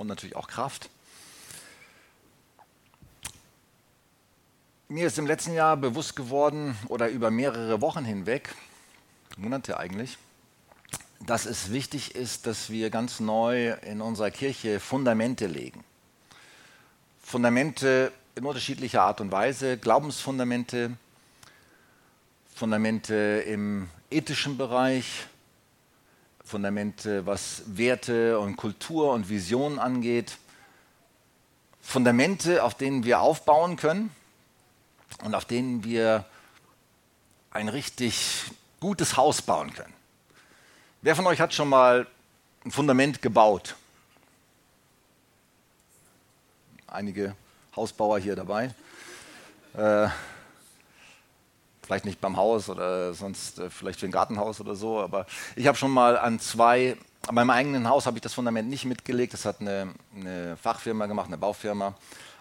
und natürlich auch Kraft. Mir ist im letzten Jahr bewusst geworden oder über mehrere Wochen hinweg, Monate eigentlich, dass es wichtig ist, dass wir ganz neu in unserer Kirche Fundamente legen. Fundamente in unterschiedlicher Art und Weise, Glaubensfundamente, Fundamente im ethischen Bereich, Fundamente, was Werte und Kultur und Vision angeht, Fundamente, auf denen wir aufbauen können und auf denen wir ein richtig gutes Haus bauen können. Wer von euch hat schon mal ein Fundament gebaut? Einige Hausbauer hier dabei. Äh, vielleicht nicht beim Haus oder sonst äh, vielleicht für ein Gartenhaus oder so, aber ich habe schon mal an zwei, an meinem eigenen Haus habe ich das Fundament nicht mitgelegt, das hat eine, eine Fachfirma gemacht, eine Baufirma,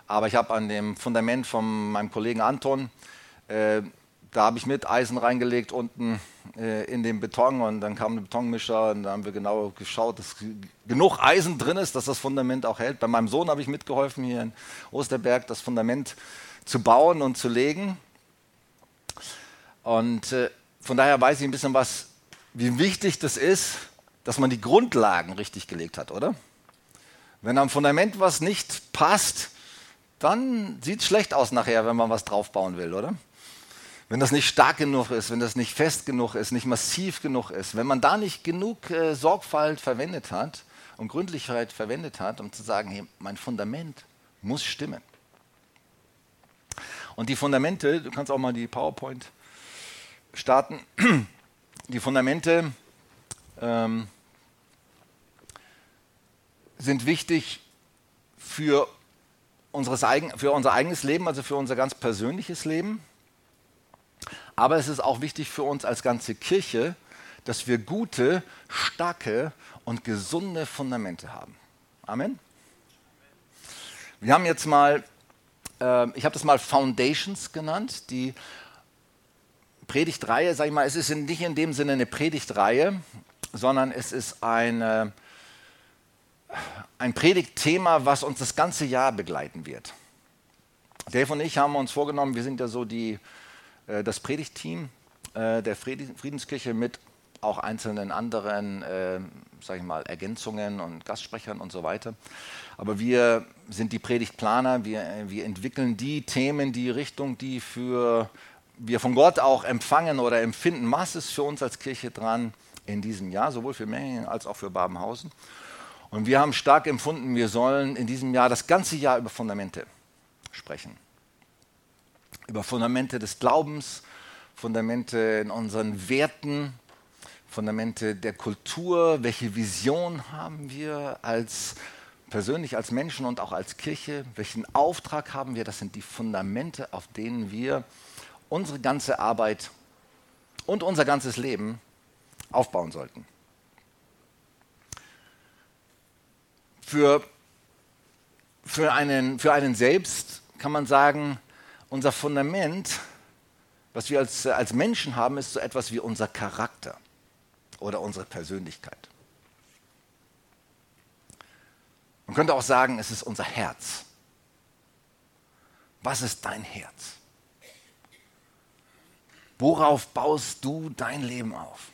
aber ich habe an dem Fundament von meinem Kollegen Anton, äh, da habe ich mit Eisen reingelegt unten äh, in den Beton und dann kam ein Betonmischer und da haben wir genau geschaut, dass genug Eisen drin ist, dass das Fundament auch hält. Bei meinem Sohn habe ich mitgeholfen, hier in Osterberg das Fundament zu bauen und zu legen. Und äh, von daher weiß ich ein bisschen was, wie wichtig das ist, dass man die Grundlagen richtig gelegt hat, oder? Wenn am Fundament was nicht passt, dann sieht es schlecht aus nachher, wenn man was draufbauen will, oder? Wenn das nicht stark genug ist, wenn das nicht fest genug ist, nicht massiv genug ist, wenn man da nicht genug äh, Sorgfalt verwendet hat und Gründlichkeit verwendet hat, um zu sagen, hey, mein Fundament muss stimmen. Und die Fundamente, du kannst auch mal die PowerPoint starten. Die Fundamente ähm, sind wichtig für, unseres eigen, für unser eigenes Leben, also für unser ganz persönliches Leben. Aber es ist auch wichtig für uns als ganze Kirche, dass wir gute, starke und gesunde Fundamente haben. Amen. Wir haben jetzt mal, äh, ich habe das mal Foundations genannt, die Predigtreihe, sage ich mal, es ist nicht in dem Sinne eine Predigtreihe, sondern es ist eine, ein Predigtthema, was uns das ganze Jahr begleiten wird. Dave und ich haben uns vorgenommen, wir sind ja so die, äh, das Predigtteam äh, der Friedenskirche mit auch einzelnen anderen, äh, sage ich mal, Ergänzungen und Gastsprechern und so weiter. Aber wir sind die Predigtplaner, wir, wir entwickeln die Themen, die Richtung, die für wir von Gott auch empfangen oder empfinden, was ist für uns als Kirche dran in diesem Jahr, sowohl für Mengingen als auch für Babenhausen. Und wir haben stark empfunden, wir sollen in diesem Jahr das ganze Jahr über Fundamente sprechen. Über Fundamente des Glaubens, Fundamente in unseren Werten, Fundamente der Kultur, welche Vision haben wir als persönlich als Menschen und auch als Kirche, welchen Auftrag haben wir, das sind die Fundamente, auf denen wir unsere ganze Arbeit und unser ganzes Leben aufbauen sollten. Für, für, einen, für einen selbst kann man sagen, unser Fundament, was wir als, als Menschen haben, ist so etwas wie unser Charakter oder unsere Persönlichkeit. Man könnte auch sagen, es ist unser Herz. Was ist dein Herz? Worauf baust du dein Leben auf?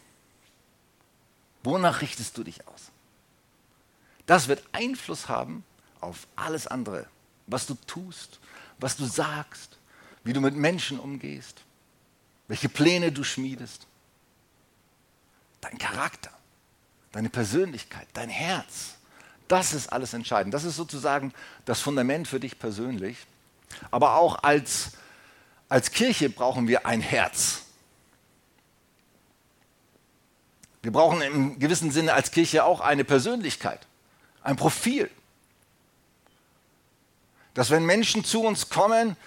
Wonach richtest du dich aus? Das wird Einfluss haben auf alles andere, was du tust, was du sagst, wie du mit Menschen umgehst, welche Pläne du schmiedest. Dein Charakter, deine Persönlichkeit, dein Herz, das ist alles entscheidend. Das ist sozusagen das Fundament für dich persönlich. Aber auch als als Kirche brauchen wir ein Herz. Wir brauchen im gewissen Sinne als Kirche auch eine Persönlichkeit, ein Profil. Dass wenn Menschen zu uns kommen,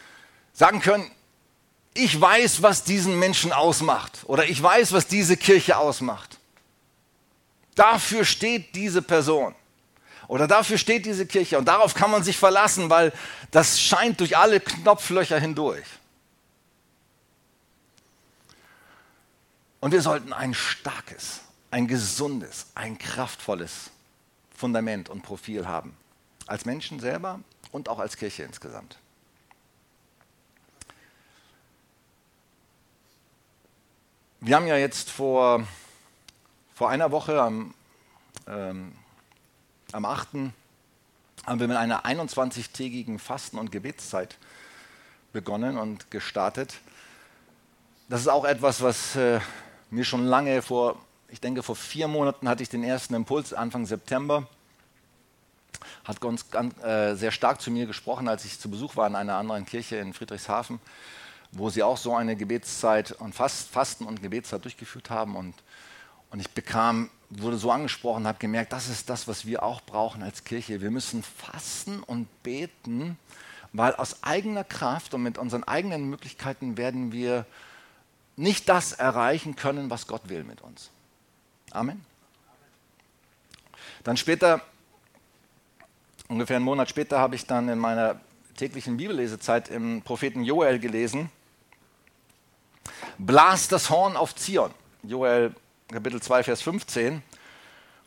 sagen können, ich weiß, was diesen Menschen ausmacht oder ich weiß, was diese Kirche ausmacht. Dafür steht diese Person oder dafür steht diese Kirche und darauf kann man sich verlassen, weil das scheint durch alle Knopflöcher hindurch. Und wir sollten ein starkes, ein gesundes, ein kraftvolles Fundament und Profil haben. als Menschen selber und auch als Kirche insgesamt. Wir haben ja jetzt vor, vor einer Woche am, ähm, am 8. haben wir mit einer 21-tägigen Fasten- und Gebetszeit begonnen und gestartet. Das ist auch etwas, was äh, mir schon lange vor, ich denke vor vier Monaten hatte ich den ersten Impuls, Anfang September. Hat ganz, ganz, äh, sehr stark zu mir gesprochen, als ich zu Besuch war in einer anderen Kirche in Friedrichshafen wo sie auch so eine Gebetszeit und Fast, Fasten und Gebetszeit durchgeführt haben. Und, und ich bekam, wurde so angesprochen, habe gemerkt, das ist das, was wir auch brauchen als Kirche. Wir müssen fasten und beten, weil aus eigener Kraft und mit unseren eigenen Möglichkeiten werden wir nicht das erreichen können, was Gott will mit uns. Amen. Dann später, ungefähr einen Monat später, habe ich dann in meiner täglichen Bibellesezeit im Propheten Joel gelesen, Blast das Horn auf Zion. Joel Kapitel 2, Vers 15.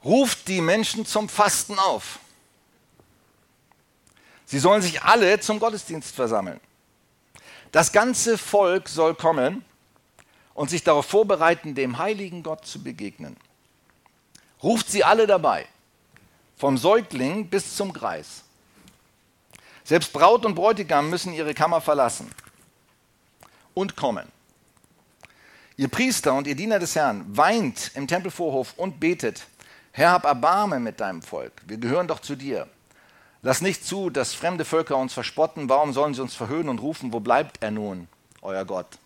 Ruft die Menschen zum Fasten auf. Sie sollen sich alle zum Gottesdienst versammeln. Das ganze Volk soll kommen und sich darauf vorbereiten, dem heiligen Gott zu begegnen. Ruft sie alle dabei, vom Säugling bis zum Greis. Selbst Braut und Bräutigam müssen ihre Kammer verlassen und kommen. Ihr Priester und ihr Diener des Herrn weint im Tempelvorhof und betet, Herr, hab Erbarme mit deinem Volk, wir gehören doch zu dir. Lass nicht zu, dass fremde Völker uns verspotten, warum sollen sie uns verhöhnen und rufen, wo bleibt er nun, euer Gott?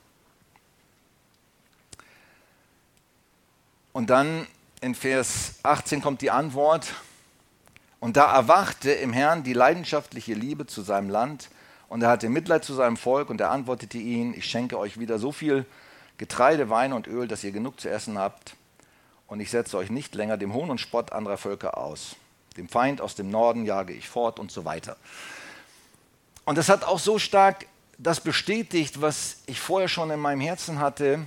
Und dann in Vers 18 kommt die Antwort, und da erwachte im Herrn die leidenschaftliche Liebe zu seinem Land, und er hatte Mitleid zu seinem Volk, und er antwortete ihnen, ich schenke euch wieder so viel Getreide, Wein und Öl, dass ihr genug zu essen habt. Und ich setze euch nicht länger dem Hohn und Spott anderer Völker aus. Dem Feind aus dem Norden jage ich fort und so weiter. Und das hat auch so stark das bestätigt, was ich vorher schon in meinem Herzen hatte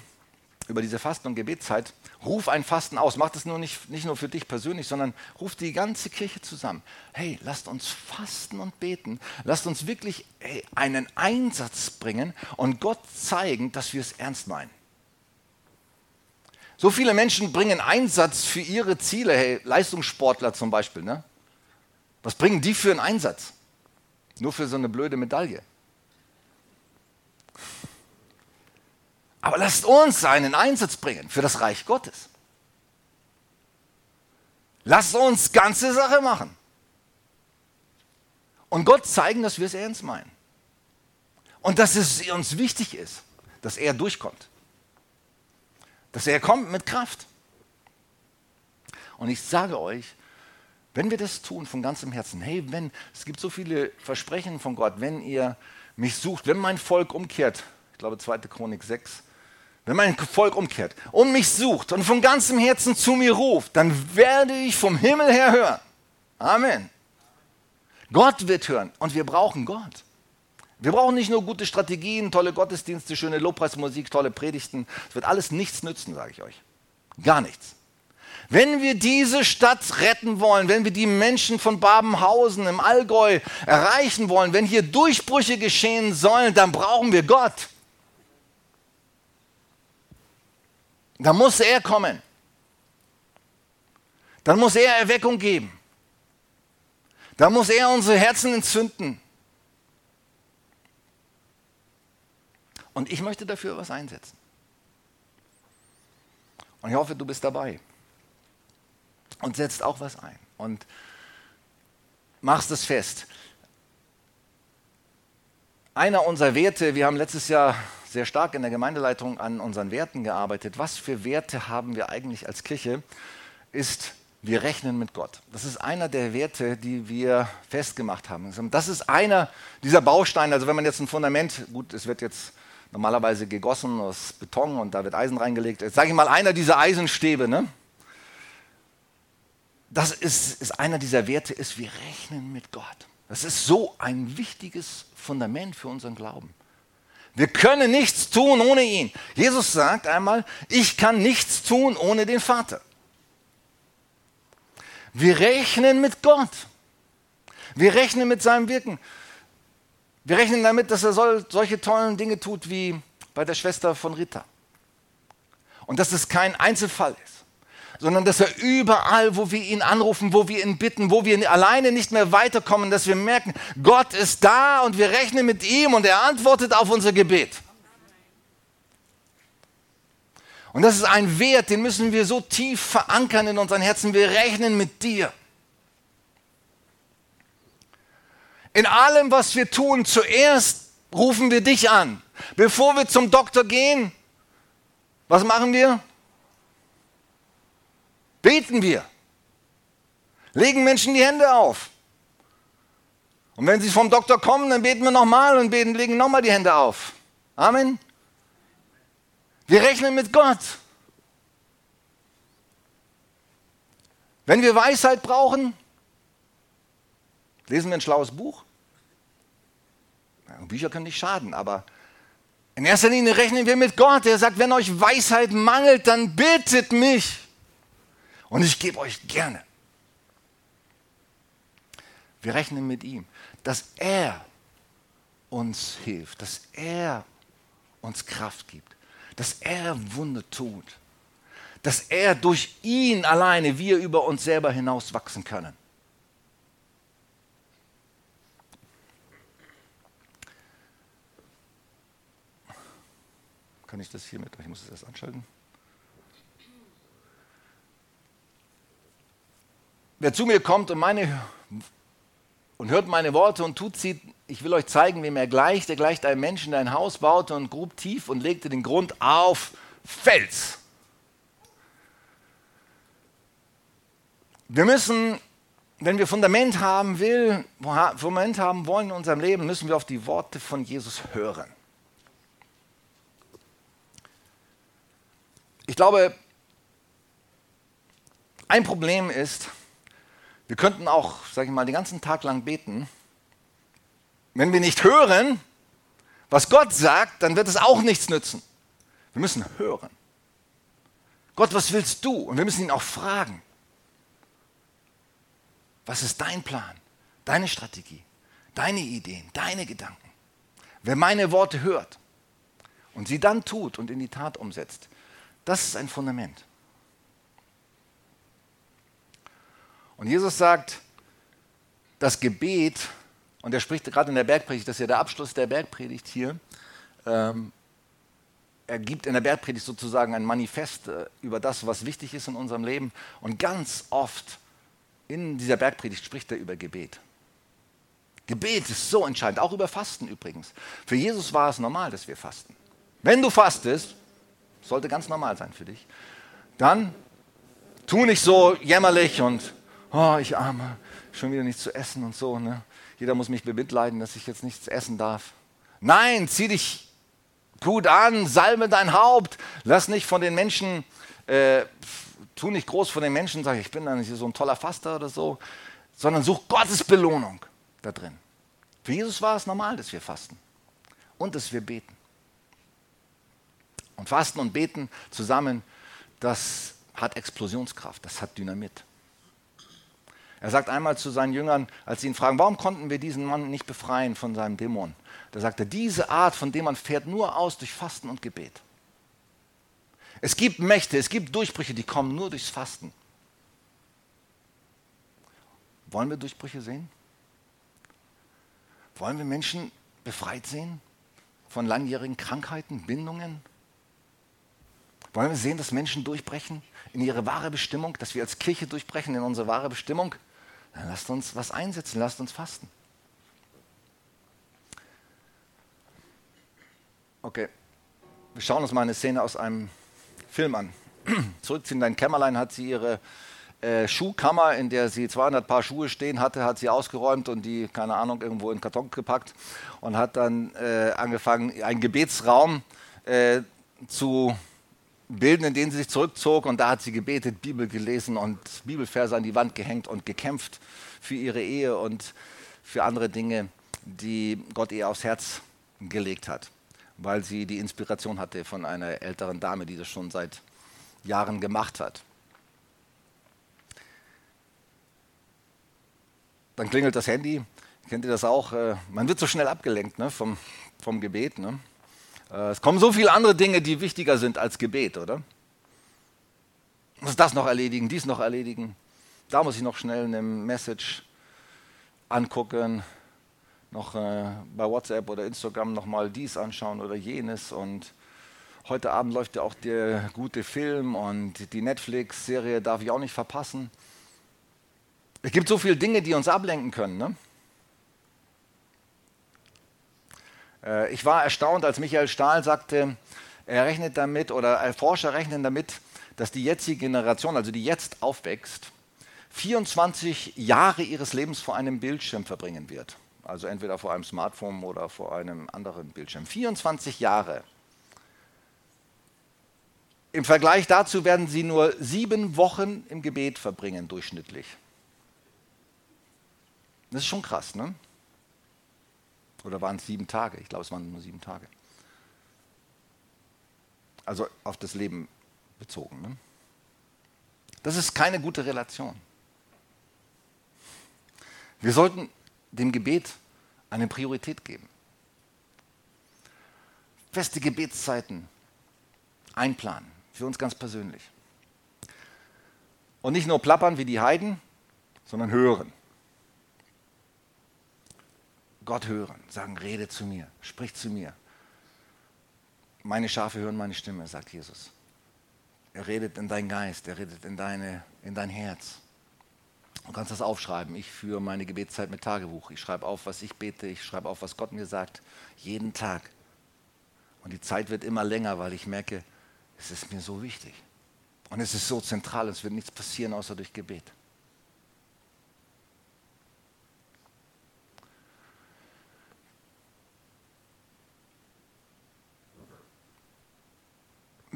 über diese Fasten- und Gebetszeit. Ruf ein Fasten aus. Mach das nur nicht, nicht nur für dich persönlich, sondern ruf die ganze Kirche zusammen. Hey, lasst uns fasten und beten. Lasst uns wirklich hey, einen Einsatz bringen und Gott zeigen, dass wir es ernst meinen. So viele Menschen bringen Einsatz für ihre Ziele, hey, Leistungssportler zum Beispiel. Ne? Was bringen die für einen Einsatz? Nur für so eine blöde Medaille. Aber lasst uns einen Einsatz bringen für das Reich Gottes. Lasst uns ganze Sache machen. Und Gott zeigen, dass wir es ernst meinen. Und dass es uns wichtig ist, dass er durchkommt dass er kommt mit Kraft. Und ich sage euch, wenn wir das tun von ganzem Herzen, hey, wenn es gibt so viele Versprechen von Gott, wenn ihr mich sucht, wenn mein Volk umkehrt, ich glaube 2. Chronik 6, wenn mein Volk umkehrt und mich sucht und von ganzem Herzen zu mir ruft, dann werde ich vom Himmel her hören. Amen. Gott wird hören und wir brauchen Gott. Wir brauchen nicht nur gute Strategien, tolle Gottesdienste, schöne Lobpreismusik, tolle Predigten. Es wird alles nichts nützen, sage ich euch. Gar nichts. Wenn wir diese Stadt retten wollen, wenn wir die Menschen von Babenhausen im Allgäu erreichen wollen, wenn hier Durchbrüche geschehen sollen, dann brauchen wir Gott. Da muss er kommen. Dann muss er Erweckung geben. Da muss er unsere Herzen entzünden. Und ich möchte dafür was einsetzen. Und ich hoffe, du bist dabei. Und setzt auch was ein. Und machst es fest. Einer unserer Werte, wir haben letztes Jahr sehr stark in der Gemeindeleitung an unseren Werten gearbeitet. Was für Werte haben wir eigentlich als Kirche? Ist, wir rechnen mit Gott. Das ist einer der Werte, die wir festgemacht haben. Das ist einer dieser Bausteine. Also wenn man jetzt ein Fundament, gut, es wird jetzt normalerweise gegossen aus Beton und da wird Eisen reingelegt. Jetzt sage ich mal, einer dieser Eisenstäbe, ne? das ist, ist einer dieser Werte, ist, wir rechnen mit Gott. Das ist so ein wichtiges Fundament für unseren Glauben. Wir können nichts tun ohne ihn. Jesus sagt einmal, ich kann nichts tun ohne den Vater. Wir rechnen mit Gott. Wir rechnen mit seinem Wirken. Wir rechnen damit, dass er solche tollen Dinge tut wie bei der Schwester von Rita. Und dass es kein Einzelfall ist, sondern dass er überall, wo wir ihn anrufen, wo wir ihn bitten, wo wir alleine nicht mehr weiterkommen, dass wir merken, Gott ist da und wir rechnen mit ihm und er antwortet auf unser Gebet. Und das ist ein Wert, den müssen wir so tief verankern in unseren Herzen. Wir rechnen mit dir. In allem, was wir tun, zuerst rufen wir dich an. Bevor wir zum Doktor gehen, was machen wir? Beten wir. Legen Menschen die Hände auf. Und wenn sie vom Doktor kommen, dann beten wir nochmal und beten, legen nochmal die Hände auf. Amen. Wir rechnen mit Gott. Wenn wir Weisheit brauchen, lesen wir ein schlaues Buch. Bücher können nicht schaden, aber in erster Linie rechnen wir mit Gott. Er sagt, wenn euch Weisheit mangelt, dann bittet mich. Und ich gebe euch gerne. Wir rechnen mit ihm, dass er uns hilft, dass er uns Kraft gibt, dass er Wunder tut, dass er durch ihn alleine wir über uns selber hinaus wachsen können. Kann ich das hier mit? Ich muss es erst anschalten. Wer zu mir kommt und, meine, und hört meine Worte und tut sie, ich will euch zeigen, wem er gleicht. Er gleicht einem Menschen, der ein Haus baute und grub tief und legte den Grund auf Fels. Wir müssen, wenn wir Fundament haben will, Fundament haben wollen in unserem Leben, müssen wir auf die Worte von Jesus hören. Ich glaube, ein Problem ist, wir könnten auch, sage ich mal, den ganzen Tag lang beten. Wenn wir nicht hören, was Gott sagt, dann wird es auch nichts nützen. Wir müssen hören. Gott, was willst du? Und wir müssen ihn auch fragen. Was ist dein Plan, deine Strategie, deine Ideen, deine Gedanken? Wer meine Worte hört und sie dann tut und in die Tat umsetzt, das ist ein Fundament. Und Jesus sagt, das Gebet, und er spricht gerade in der Bergpredigt, das ist ja der Abschluss der Bergpredigt hier, ähm, er gibt in der Bergpredigt sozusagen ein Manifest äh, über das, was wichtig ist in unserem Leben. Und ganz oft in dieser Bergpredigt spricht er über Gebet. Gebet ist so entscheidend, auch über Fasten übrigens. Für Jesus war es normal, dass wir fasten. Wenn du fastest, sollte ganz normal sein für dich. Dann tu nicht so jämmerlich und, oh, ich arme, schon wieder nichts zu essen und so. Ne? Jeder muss mich bemitleiden, dass ich jetzt nichts essen darf. Nein, zieh dich gut an, salme dein Haupt, lass nicht von den Menschen, äh, tu nicht groß von den Menschen, sag ich bin dann nicht so ein toller Faster oder so, sondern such Gottes Belohnung da drin. Für Jesus war es normal, dass wir fasten und dass wir beten. Und Fasten und Beten zusammen, das hat Explosionskraft, das hat Dynamit. Er sagt einmal zu seinen Jüngern, als sie ihn fragen, warum konnten wir diesen Mann nicht befreien von seinem Dämon? Da sagt er, diese Art von Dämon fährt nur aus durch Fasten und Gebet. Es gibt Mächte, es gibt Durchbrüche, die kommen nur durchs Fasten. Wollen wir Durchbrüche sehen? Wollen wir Menschen befreit sehen von langjährigen Krankheiten, Bindungen, wollen wir sehen, dass Menschen durchbrechen in ihre wahre Bestimmung, dass wir als Kirche durchbrechen in unsere wahre Bestimmung? Dann lasst uns was einsetzen, lasst uns fasten. Okay, wir schauen uns mal eine Szene aus einem Film an. Zurückziehen in dein Kämmerlein hat sie ihre äh, Schuhkammer, in der sie 200 Paar Schuhe stehen hatte, hat sie ausgeräumt und die, keine Ahnung, irgendwo in den Karton gepackt und hat dann äh, angefangen, einen Gebetsraum äh, zu bilden, in denen sie sich zurückzog und da hat sie gebetet, Bibel gelesen und Bibelverse an die Wand gehängt und gekämpft für ihre Ehe und für andere Dinge, die Gott ihr aufs Herz gelegt hat, weil sie die Inspiration hatte von einer älteren Dame, die das schon seit Jahren gemacht hat. dann klingelt das Handy. Kennt ihr das auch? Äh, man wird so schnell abgelenkt ne, vom, vom Gebet. Ne? Äh, es kommen so viele andere Dinge, die wichtiger sind als Gebet, oder? Ich muss das noch erledigen, dies noch erledigen. Da muss ich noch schnell eine Message angucken, noch äh, bei WhatsApp oder Instagram nochmal dies anschauen oder jenes. Und heute Abend läuft ja auch der gute Film und die Netflix-Serie darf ich auch nicht verpassen. Es gibt so viele Dinge, die uns ablenken können. Ne? Äh, ich war erstaunt, als Michael Stahl sagte, er rechnet damit oder Forscher rechnen damit, dass die jetzige Generation, also die jetzt aufwächst, 24 Jahre ihres Lebens vor einem Bildschirm verbringen wird. Also entweder vor einem Smartphone oder vor einem anderen Bildschirm. 24 Jahre. Im Vergleich dazu werden sie nur sieben Wochen im Gebet verbringen, durchschnittlich. Das ist schon krass, ne? Oder waren es sieben Tage? Ich glaube, es waren nur sieben Tage. Also auf das Leben bezogen. Ne? Das ist keine gute Relation. Wir sollten dem Gebet eine Priorität geben. Feste Gebetszeiten einplanen, für uns ganz persönlich. Und nicht nur plappern wie die Heiden, sondern hören. Gott hören, sagen, rede zu mir, sprich zu mir. Meine Schafe hören meine Stimme, sagt Jesus. Er redet in deinen Geist, er redet in, deine, in dein Herz. Du kannst das aufschreiben. Ich führe meine Gebetszeit mit Tagebuch. Ich schreibe auf, was ich bete. Ich schreibe auf, was Gott mir sagt. Jeden Tag. Und die Zeit wird immer länger, weil ich merke, es ist mir so wichtig. Und es ist so zentral. Es wird nichts passieren, außer durch Gebet.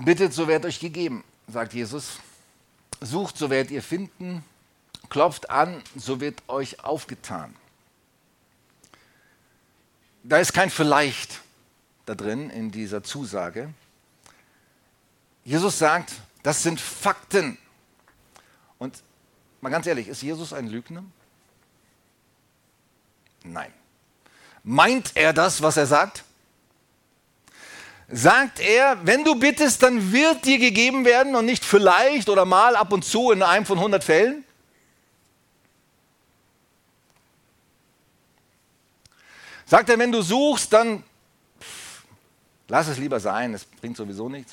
Bittet, so wird euch gegeben, sagt Jesus. Sucht, so werdet ihr finden. Klopft an, so wird euch aufgetan. Da ist kein Vielleicht da drin in dieser Zusage. Jesus sagt, das sind Fakten. Und mal ganz ehrlich, ist Jesus ein Lügner? Nein. Meint er das, was er sagt? Sagt er, wenn du bittest, dann wird dir gegeben werden und nicht vielleicht oder mal ab und zu in einem von 100 Fällen? Sagt er, wenn du suchst, dann pff, lass es lieber sein, es bringt sowieso nichts?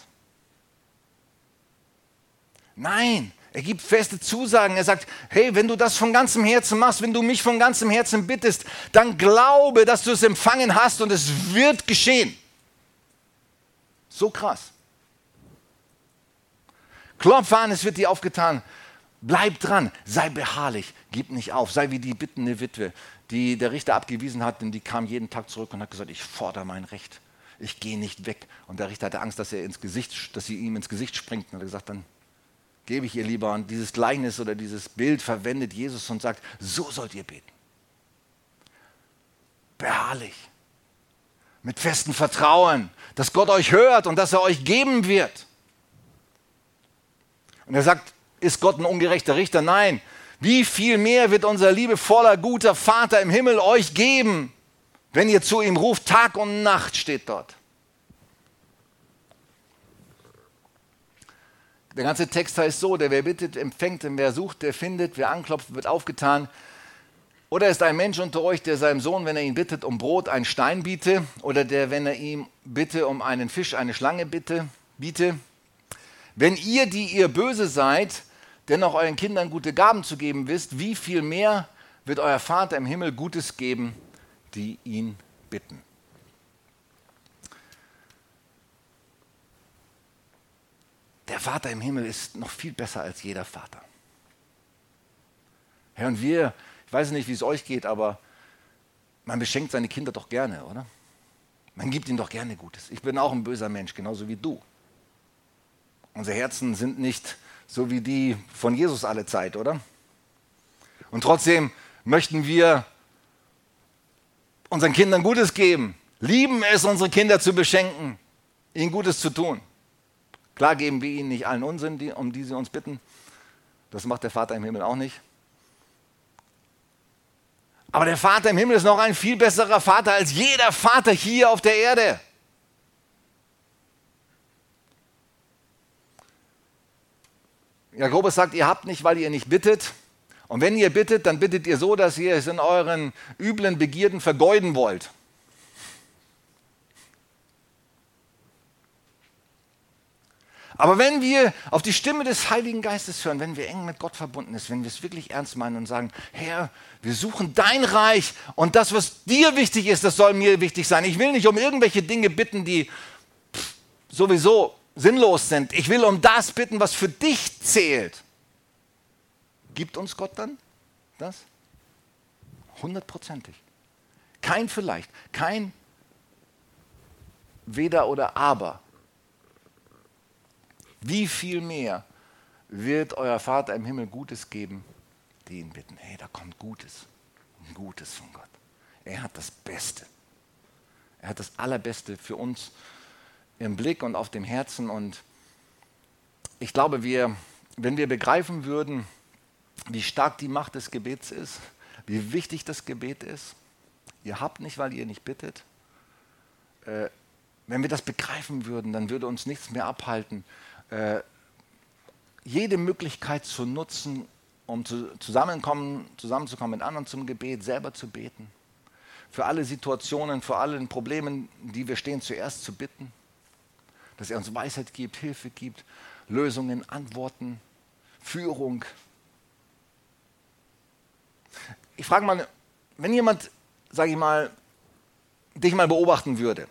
Nein, er gibt feste Zusagen. Er sagt, hey, wenn du das von ganzem Herzen machst, wenn du mich von ganzem Herzen bittest, dann glaube, dass du es empfangen hast und es wird geschehen. So krass. Klopf an, es wird dir aufgetan. Bleib dran, sei beharrlich, gib nicht auf, sei wie die bittende Witwe, die der Richter abgewiesen hat, denn die kam jeden Tag zurück und hat gesagt, ich fordere mein Recht, ich gehe nicht weg. Und der Richter hatte Angst, dass er ins Gesicht, dass sie ihm ins Gesicht springt. Und er hat gesagt, dann gebe ich ihr lieber. Und dieses Gleichnis oder dieses Bild verwendet Jesus und sagt, so sollt ihr beten. Beharrlich mit festem Vertrauen, dass Gott euch hört und dass er euch geben wird. Und er sagt, ist Gott ein ungerechter Richter? Nein. Wie viel mehr wird unser liebevoller, guter Vater im Himmel euch geben, wenn ihr zu ihm ruft? Tag und Nacht steht dort. Der ganze Text heißt so, der wer bittet, empfängt, und wer sucht, der findet, wer anklopft, wird aufgetan. Oder ist ein Mensch unter euch, der seinem Sohn, wenn er ihn bittet, um Brot einen Stein biete? Oder der, wenn er ihm bitte um einen Fisch eine Schlange bitte, biete? Wenn ihr, die ihr böse seid, dennoch euren Kindern gute Gaben zu geben wisst, wie viel mehr wird euer Vater im Himmel Gutes geben, die ihn bitten? Der Vater im Himmel ist noch viel besser als jeder Vater. Herr, und wir ich weiß nicht, wie es euch geht, aber man beschenkt seine Kinder doch gerne, oder? Man gibt ihnen doch gerne Gutes. Ich bin auch ein böser Mensch, genauso wie du. Unsere Herzen sind nicht so wie die von Jesus alle Zeit, oder? Und trotzdem möchten wir unseren Kindern Gutes geben, lieben es, unsere Kinder zu beschenken, ihnen Gutes zu tun. Klar geben wir ihnen nicht allen Unsinn, um die sie uns bitten. Das macht der Vater im Himmel auch nicht. Aber der Vater im Himmel ist noch ein viel besserer Vater als jeder Vater hier auf der Erde. Jakobus sagt, ihr habt nicht, weil ihr nicht bittet. Und wenn ihr bittet, dann bittet ihr so, dass ihr es in euren üblen Begierden vergeuden wollt. Aber wenn wir auf die Stimme des Heiligen Geistes hören, wenn wir eng mit Gott verbunden sind, wenn wir es wirklich ernst meinen und sagen, Herr, wir suchen dein Reich und das, was dir wichtig ist, das soll mir wichtig sein. Ich will nicht um irgendwelche Dinge bitten, die sowieso sinnlos sind. Ich will um das bitten, was für dich zählt. Gibt uns Gott dann das? Hundertprozentig. Kein vielleicht, kein weder oder aber. Wie viel mehr wird euer Vater im Himmel Gutes geben, die ihn bitten? Hey, da kommt Gutes, Gutes von Gott. Er hat das Beste. Er hat das Allerbeste für uns im Blick und auf dem Herzen. Und ich glaube, wir, wenn wir begreifen würden, wie stark die Macht des Gebets ist, wie wichtig das Gebet ist, ihr habt nicht, weil ihr nicht bittet. Äh, wenn wir das begreifen würden, dann würde uns nichts mehr abhalten, äh, jede Möglichkeit zu nutzen, um zu, zusammenkommen, zusammenzukommen mit anderen zum Gebet, selber zu beten. Für alle Situationen, für alle Probleme, die wir stehen, zuerst zu bitten dass er uns Weisheit gibt, Hilfe gibt, Lösungen, Antworten, Führung. Ich frage mal, wenn jemand, sage ich mal, dich mal beobachten würde,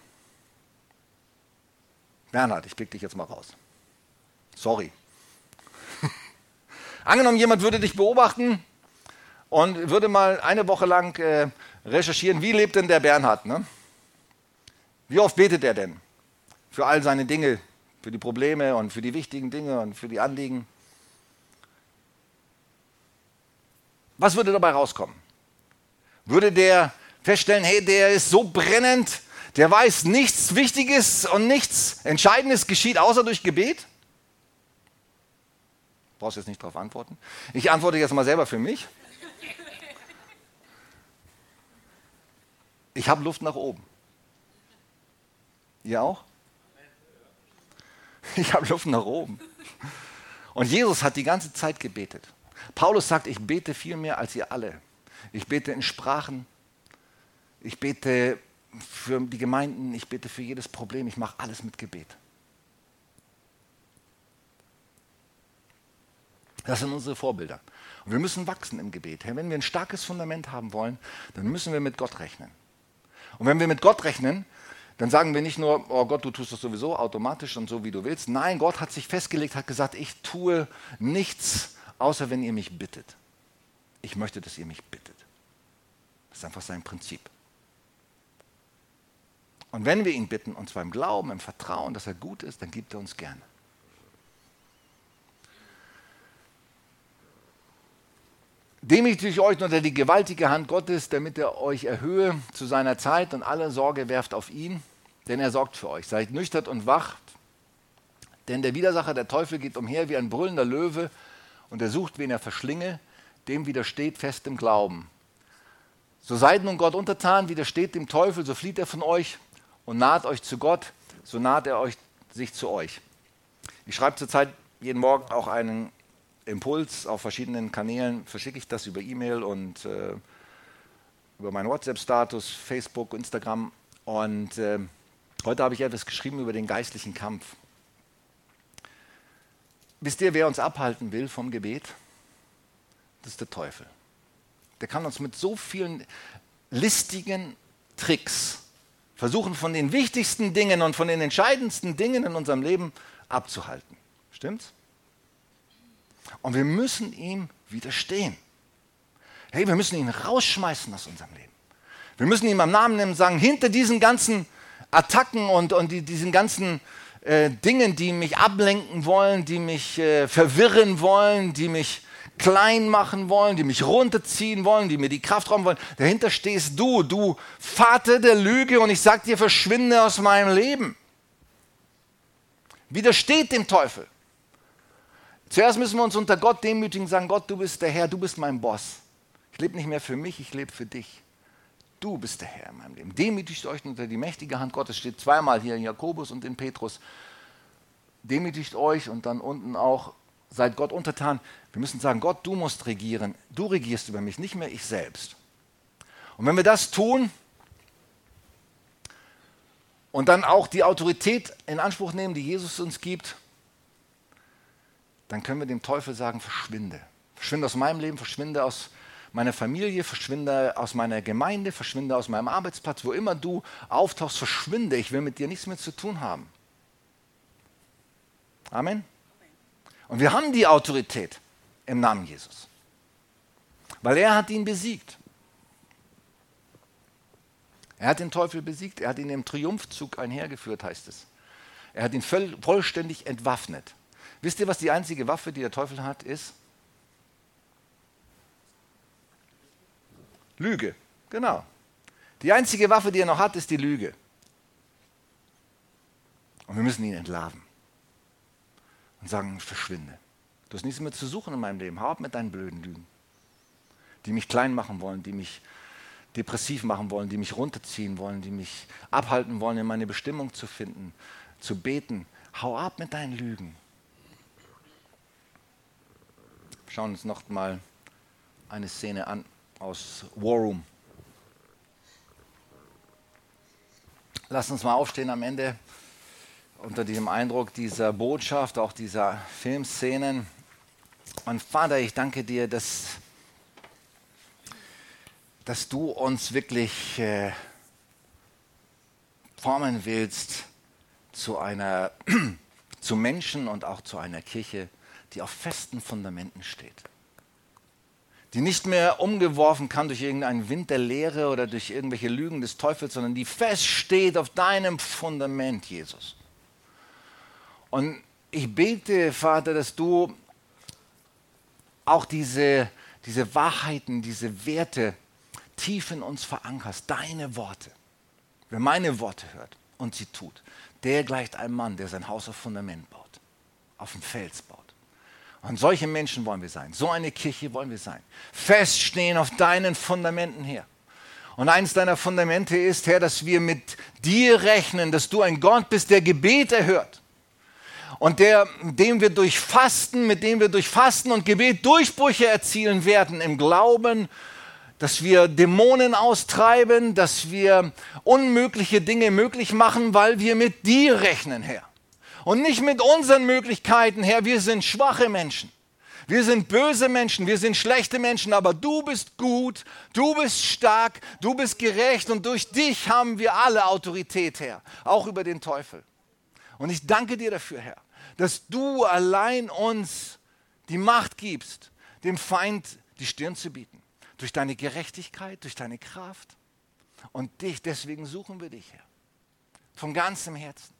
Bernhard, ich pick dich jetzt mal raus. Sorry. Angenommen, jemand würde dich beobachten und würde mal eine Woche lang äh, recherchieren, wie lebt denn der Bernhard? Ne? Wie oft betet er denn? für all seine Dinge, für die Probleme und für die wichtigen Dinge und für die Anliegen. Was würde dabei rauskommen? Würde der feststellen, hey, der ist so brennend, der weiß, nichts Wichtiges und nichts Entscheidendes geschieht außer durch Gebet? Brauchst jetzt nicht darauf antworten. Ich antworte jetzt mal selber für mich. Ich habe Luft nach oben. Ihr auch? Ich habe Luft nach oben. Und Jesus hat die ganze Zeit gebetet. Paulus sagt, ich bete viel mehr als ihr alle. Ich bete in Sprachen. Ich bete für die Gemeinden. Ich bete für jedes Problem. Ich mache alles mit Gebet. Das sind unsere Vorbilder. Und wir müssen wachsen im Gebet. Wenn wir ein starkes Fundament haben wollen, dann müssen wir mit Gott rechnen. Und wenn wir mit Gott rechnen, dann sagen wir nicht nur, oh Gott, du tust das sowieso automatisch und so, wie du willst. Nein, Gott hat sich festgelegt, hat gesagt, ich tue nichts, außer wenn ihr mich bittet. Ich möchte, dass ihr mich bittet. Das ist einfach sein Prinzip. Und wenn wir ihn bitten, und zwar im Glauben, im Vertrauen, dass er gut ist, dann gibt er uns gerne. Demütigt euch unter die gewaltige Hand Gottes, damit er euch erhöhe zu seiner Zeit und alle Sorge werft auf ihn, denn er sorgt für euch. Seid nüchtern und wacht, denn der Widersacher, der Teufel, geht umher wie ein brüllender Löwe und er sucht, wen er verschlinge, dem widersteht fest im Glauben. So seid nun Gott untertan, widersteht dem Teufel, so flieht er von euch und naht euch zu Gott, so naht er euch sich zu euch. Ich schreibe zurzeit jeden Morgen auch einen Impuls auf verschiedenen Kanälen, verschicke ich das über E-Mail und äh, über meinen WhatsApp-Status, Facebook, Instagram. Und äh, heute habe ich etwas geschrieben über den geistlichen Kampf. Wisst ihr, wer uns abhalten will vom Gebet? Das ist der Teufel. Der kann uns mit so vielen listigen Tricks versuchen, von den wichtigsten Dingen und von den entscheidendsten Dingen in unserem Leben abzuhalten. Stimmt's? Und wir müssen ihm widerstehen. Hey, wir müssen ihn rausschmeißen aus unserem Leben. Wir müssen ihn am Namen nehmen und sagen, hinter diesen ganzen Attacken und, und die, diesen ganzen äh, Dingen, die mich ablenken wollen, die mich äh, verwirren wollen, die mich klein machen wollen, die mich runterziehen wollen, die mir die Kraft rauben wollen, dahinter stehst du, du Vater der Lüge und ich sag dir, verschwinde aus meinem Leben. Widersteht dem Teufel. Zuerst müssen wir uns unter Gott demütigen sagen, Gott, du bist der Herr, du bist mein Boss. Ich lebe nicht mehr für mich, ich lebe für dich. Du bist der Herr in meinem Leben. Demütigt euch unter die mächtige Hand Gottes. Steht zweimal hier in Jakobus und in Petrus. Demütigt euch und dann unten auch, seid Gott untertan. Wir müssen sagen, Gott, du musst regieren. Du regierst über mich, nicht mehr ich selbst. Und wenn wir das tun und dann auch die Autorität in Anspruch nehmen, die Jesus uns gibt, dann können wir dem Teufel sagen, verschwinde. Verschwinde aus meinem Leben, verschwinde aus meiner Familie, verschwinde aus meiner Gemeinde, verschwinde aus meinem Arbeitsplatz, wo immer du auftauchst, verschwinde. Ich will mit dir nichts mehr zu tun haben. Amen. Und wir haben die Autorität im Namen Jesus. Weil er hat ihn besiegt. Er hat den Teufel besiegt, er hat ihn im Triumphzug einhergeführt, heißt es. Er hat ihn vollständig entwaffnet. Wisst ihr, was die einzige Waffe, die der Teufel hat, ist? Lüge, genau. Die einzige Waffe, die er noch hat, ist die Lüge. Und wir müssen ihn entlarven und sagen, verschwinde. Du hast nichts mehr zu suchen in meinem Leben. Hau ab mit deinen blöden Lügen, die mich klein machen wollen, die mich depressiv machen wollen, die mich runterziehen wollen, die mich abhalten wollen, in meine Bestimmung zu finden, zu beten. Hau ab mit deinen Lügen. Schauen uns noch mal eine Szene an aus War Room. Lass uns mal aufstehen am Ende unter diesem Eindruck dieser Botschaft, auch dieser Filmszenen. Und Vater, ich danke dir, dass, dass du uns wirklich äh, formen willst zu einer zu Menschen und auch zu einer Kirche, die auf festen Fundamenten steht die nicht mehr umgeworfen kann durch irgendeinen Wind der Lehre oder durch irgendwelche Lügen des Teufels, sondern die feststeht auf deinem Fundament, Jesus. Und ich bete, Vater, dass du auch diese, diese Wahrheiten, diese Werte tief in uns verankerst, deine Worte. Wer meine Worte hört und sie tut, der gleicht einem Mann, der sein Haus auf Fundament baut, auf dem Fels baut. Und solche Menschen wollen wir sein. So eine Kirche wollen wir sein. Feststehen auf deinen Fundamenten her. Und eines deiner Fundamente ist, Herr, dass wir mit dir rechnen, dass du ein Gott bist, der Gebet erhört. Und der, dem wir durch Fasten, mit dem wir durch Fasten und Gebet Durchbrüche erzielen werden im Glauben, dass wir Dämonen austreiben, dass wir unmögliche Dinge möglich machen, weil wir mit dir rechnen, Herr und nicht mit unseren Möglichkeiten, Herr. Wir sind schwache Menschen. Wir sind böse Menschen, wir sind schlechte Menschen, aber du bist gut, du bist stark, du bist gerecht und durch dich haben wir alle Autorität, Herr, auch über den Teufel. Und ich danke dir dafür, Herr, dass du allein uns die Macht gibst, dem Feind die Stirn zu bieten. Durch deine Gerechtigkeit, durch deine Kraft. Und dich, deswegen suchen wir dich, Herr. Von ganzem Herzen.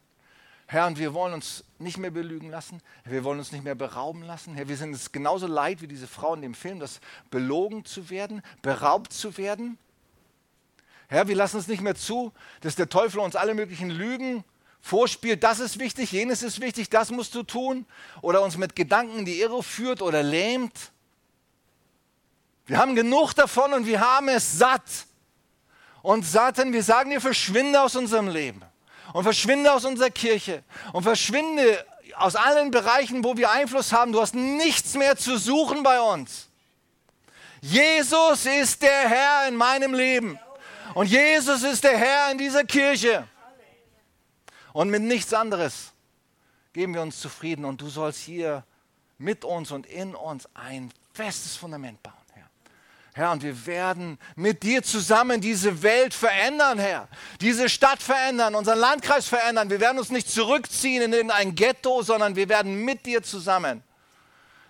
Herr, und wir wollen uns nicht mehr belügen lassen. Wir wollen uns nicht mehr berauben lassen. Herr, wir sind es genauso leid wie diese Frau in dem Film, das belogen zu werden, beraubt zu werden. Herr, wir lassen es nicht mehr zu, dass der Teufel uns alle möglichen Lügen vorspielt. Das ist wichtig, jenes ist wichtig, das musst du tun. Oder uns mit Gedanken in die Irre führt oder lähmt. Wir haben genug davon und wir haben es satt. Und Satan, wir sagen dir, verschwinde aus unserem Leben und verschwinde aus unserer Kirche und verschwinde aus allen Bereichen, wo wir Einfluss haben. Du hast nichts mehr zu suchen bei uns. Jesus ist der Herr in meinem Leben. Und Jesus ist der Herr in dieser Kirche. Und mit nichts anderes geben wir uns zufrieden. Und du sollst hier mit uns und in uns ein festes Fundament bauen. Herr, und wir werden mit dir zusammen diese Welt verändern, Herr. Diese Stadt verändern, unseren Landkreis verändern. Wir werden uns nicht zurückziehen in irgendein Ghetto, sondern wir werden mit dir zusammen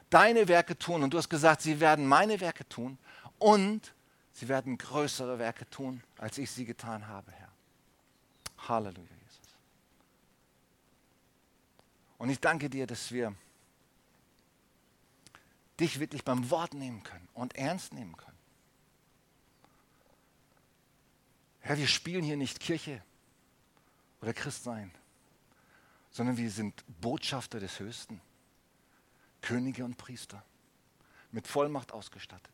deine Werke tun. Und du hast gesagt, sie werden meine Werke tun und sie werden größere Werke tun, als ich sie getan habe, Herr. Halleluja, Jesus. Und ich danke dir, dass wir dich wirklich beim Wort nehmen können und ernst nehmen können. Herr, wir spielen hier nicht Kirche oder Christsein, sondern wir sind Botschafter des Höchsten, Könige und Priester, mit Vollmacht ausgestattet.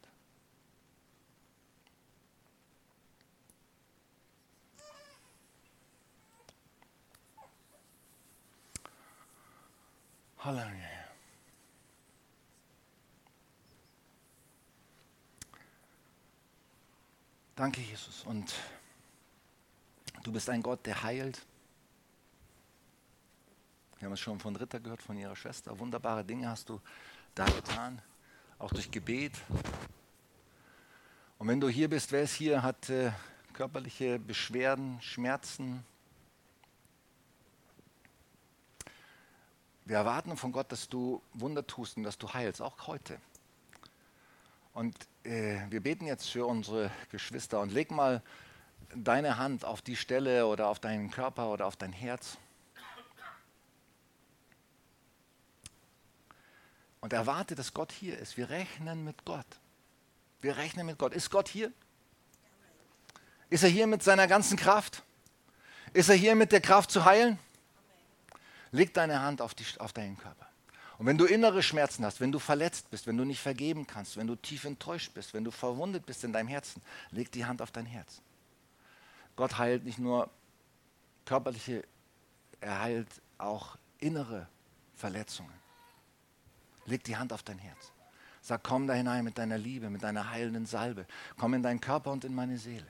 Halleluja. Danke, Jesus. Und du bist ein Gott, der heilt. Wir haben es schon von Ritter gehört, von ihrer Schwester. Wunderbare Dinge hast du da getan, auch durch Gebet. Und wenn du hier bist, wer ist hier, hat äh, körperliche Beschwerden, Schmerzen? Wir erwarten von Gott, dass du Wunder tust und dass du heilst, auch heute. Und äh, wir beten jetzt für unsere Geschwister und leg mal deine Hand auf die Stelle oder auf deinen Körper oder auf dein Herz. Und erwarte, dass Gott hier ist. Wir rechnen mit Gott. Wir rechnen mit Gott. Ist Gott hier? Ist er hier mit seiner ganzen Kraft? Ist er hier mit der Kraft zu heilen? Leg deine Hand auf, die, auf deinen Körper. Und wenn du innere Schmerzen hast, wenn du verletzt bist, wenn du nicht vergeben kannst, wenn du tief enttäuscht bist, wenn du verwundet bist in deinem Herzen, leg die Hand auf dein Herz. Gott heilt nicht nur körperliche, er heilt auch innere Verletzungen. Leg die Hand auf dein Herz. Sag, komm da hinein mit deiner Liebe, mit deiner heilenden Salbe. Komm in deinen Körper und in meine Seele.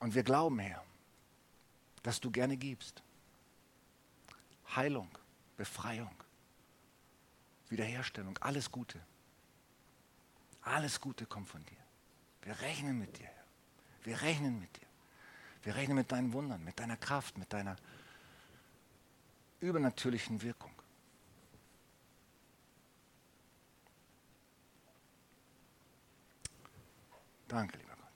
Und wir glauben, Herr, dass du gerne gibst. Heilung, Befreiung, Wiederherstellung, alles Gute. Alles Gute kommt von dir. Wir rechnen mit dir, Herr. Wir rechnen mit dir. Wir rechnen mit deinen Wundern, mit deiner Kraft, mit deiner übernatürlichen Wirkung. Danke, lieber Gott.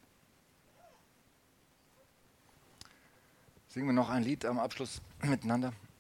Singen wir noch ein Lied am Abschluss miteinander.